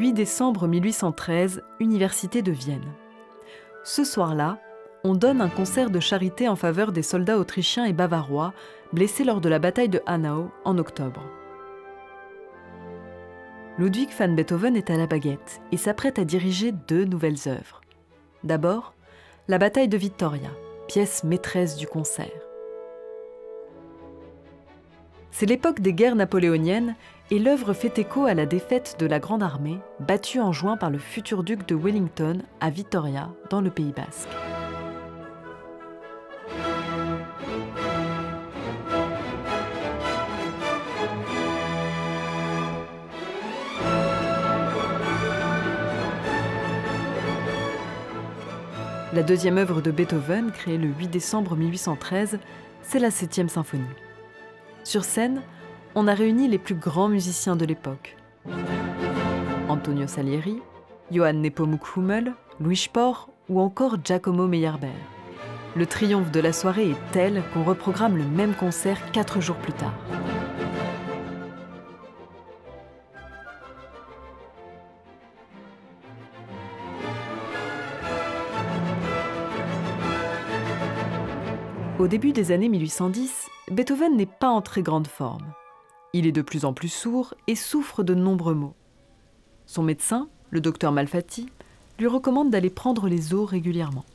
8 décembre 1813, Université de Vienne. Ce soir-là, on donne un concert de charité en faveur des soldats autrichiens et bavarois blessés lors de la bataille de Hanau en octobre. Ludwig van Beethoven est à la baguette et s'apprête à diriger deux nouvelles œuvres. D'abord, la bataille de Vittoria, pièce maîtresse du concert. C'est l'époque des guerres napoléoniennes et l'œuvre fait écho à la défaite de la Grande Armée, battue en juin par le futur duc de Wellington à Vitoria, dans le Pays basque. La deuxième œuvre de Beethoven, créée le 8 décembre 1813, c'est la septième symphonie. Sur scène, on a réuni les plus grands musiciens de l'époque. Antonio Salieri, Johann Nepomuk Hummel, Louis Spohr ou encore Giacomo Meyerbeer. Le triomphe de la soirée est tel qu'on reprogramme le même concert quatre jours plus tard. Au début des années 1810, Beethoven n'est pas en très grande forme. Il est de plus en plus sourd et souffre de nombreux maux. Son médecin, le docteur Malfatti, lui recommande d'aller prendre les eaux régulièrement.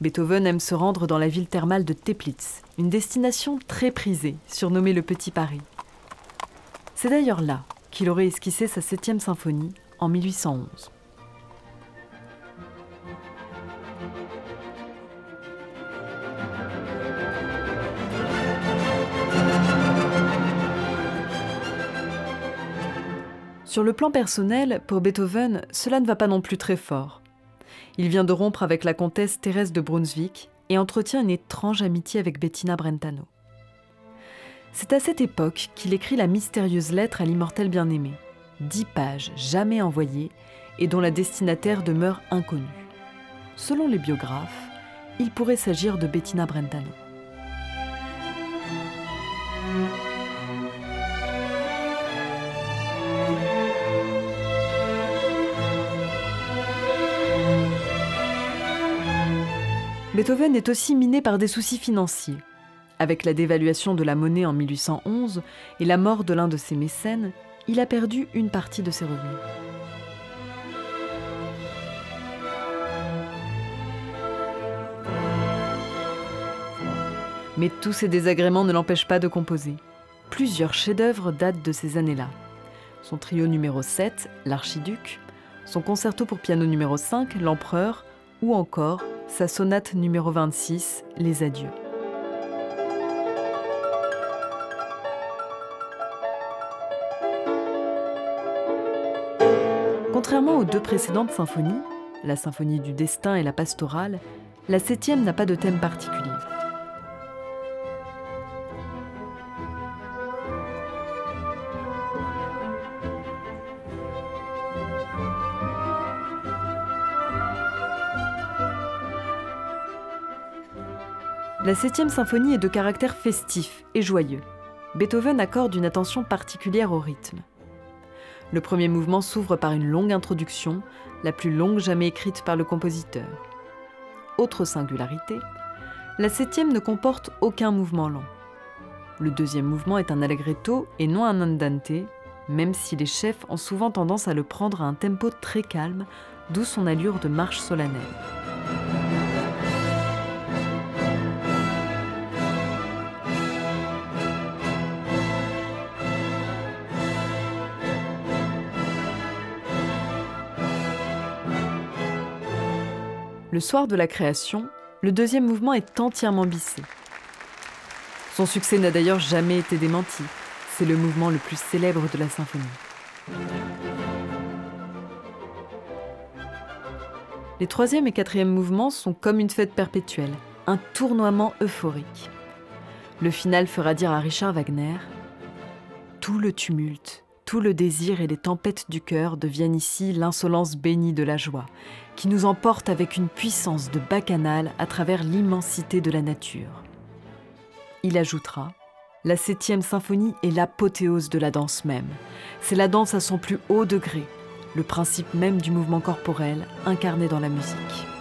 Beethoven aime se rendre dans la ville thermale de Teplitz, une destination très prisée, surnommée le Petit Paris. C'est d'ailleurs là qu'il aurait esquissé sa septième symphonie en 1811. Sur le plan personnel, pour Beethoven, cela ne va pas non plus très fort. Il vient de rompre avec la comtesse Thérèse de Brunswick et entretient une étrange amitié avec Bettina Brentano. C'est à cette époque qu'il écrit la mystérieuse lettre à l'immortel bien-aimé, dix pages jamais envoyées et dont la destinataire demeure inconnue. Selon les biographes, il pourrait s'agir de Bettina Brentano. Beethoven est aussi miné par des soucis financiers. Avec la dévaluation de la monnaie en 1811 et la mort de l'un de ses mécènes, il a perdu une partie de ses revenus. Mais tous ces désagréments ne l'empêchent pas de composer. Plusieurs chefs-d'œuvre datent de ces années-là. Son trio numéro 7, L'Archiduc, son concerto pour piano numéro 5, L'Empereur, ou encore sa sonate numéro 26, Les Adieux. Contrairement aux deux précédentes symphonies, la symphonie du destin et la pastorale, la septième n'a pas de thème particulier. La septième symphonie est de caractère festif et joyeux. Beethoven accorde une attention particulière au rythme. Le premier mouvement s'ouvre par une longue introduction, la plus longue jamais écrite par le compositeur. Autre singularité, la septième ne comporte aucun mouvement lent. Le deuxième mouvement est un allegretto et non un andante, même si les chefs ont souvent tendance à le prendre à un tempo très calme, d'où son allure de marche solennelle. Le soir de la création, le deuxième mouvement est entièrement bissé. Son succès n'a d'ailleurs jamais été démenti. C'est le mouvement le plus célèbre de la symphonie. Les troisième et quatrième mouvements sont comme une fête perpétuelle, un tournoiement euphorique. Le final fera dire à Richard Wagner Tout le tumulte, tout le désir et les tempêtes du cœur deviennent ici l'insolence bénie de la joie, qui nous emporte avec une puissance de bacchanal à travers l'immensité de la nature. Il ajoutera La septième symphonie est l'apothéose de la danse même. C'est la danse à son plus haut degré, le principe même du mouvement corporel incarné dans la musique.